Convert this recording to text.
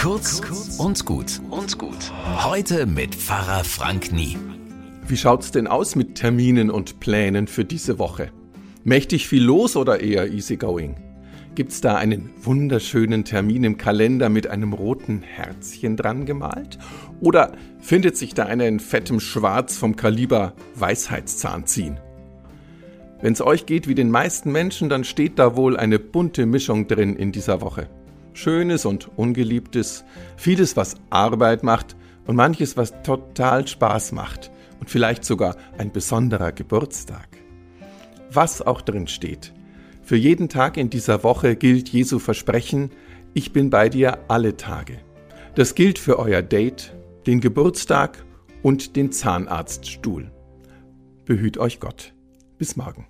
Kurz und gut und gut. Heute mit Pfarrer Frank Nie. Wie schaut's denn aus mit Terminen und Plänen für diese Woche? Mächtig viel los oder eher easygoing? Gibt's da einen wunderschönen Termin im Kalender mit einem roten Herzchen dran gemalt? Oder findet sich da einer in fettem Schwarz vom Kaliber Weisheitszahn ziehen? Wenn's euch geht wie den meisten Menschen, dann steht da wohl eine bunte Mischung drin in dieser Woche. Schönes und Ungeliebtes, vieles, was Arbeit macht und manches, was total Spaß macht und vielleicht sogar ein besonderer Geburtstag. Was auch drin steht. Für jeden Tag in dieser Woche gilt Jesu Versprechen, ich bin bei dir alle Tage. Das gilt für euer Date, den Geburtstag und den Zahnarztstuhl. Behüt euch Gott. Bis morgen.